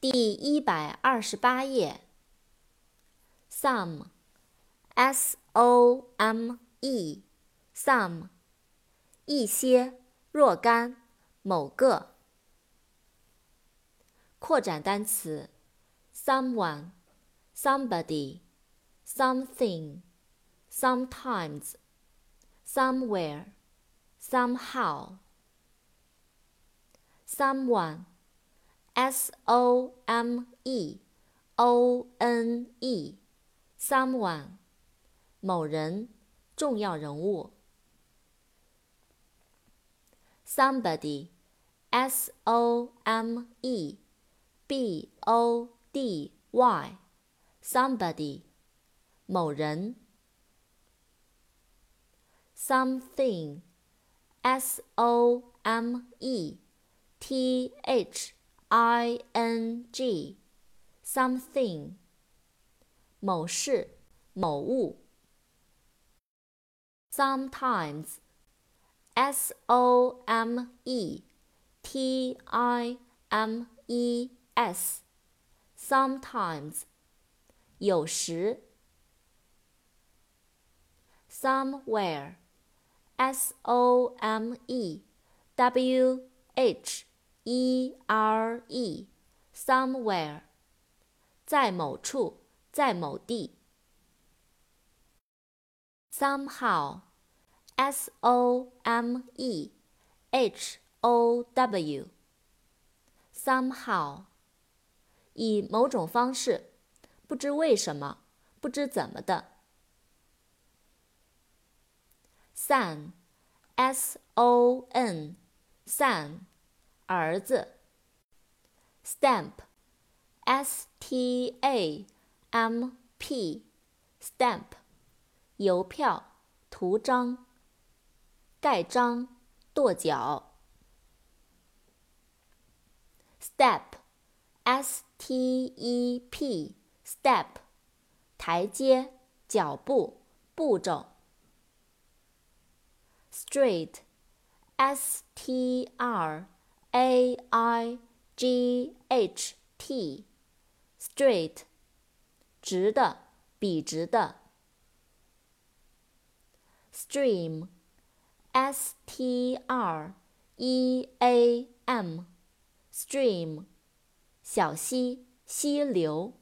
第一百二十八页。some，s-o-m-e，some，一些，若干，某个。扩展单词：someone, somebody, something, sometimes, somewhere, somehow, someone。someone, s o m e o n e, someone，某人，重要人物。somebody, s o m e b o d y, somebody，某人。something, s o m e T H I N G，something，某事、某物。Sometimes，S O M E T I M E S，sometimes，有时。Somewhere，S O M E W H。 e r e somewhere，在某处，在某地。somehow，s o m e h o w，somehow，以某种方式，不知为什么，不知怎么的。son，s o n，son。儿子。stamp，s t a m p，stamp，邮票、图章、盖章、跺脚。step，s t e p，step，台阶、脚步、步骤。straight, s t r。A I G H T，straight，直的，笔直的。Stream，S T R E A M，stream，小溪，溪流。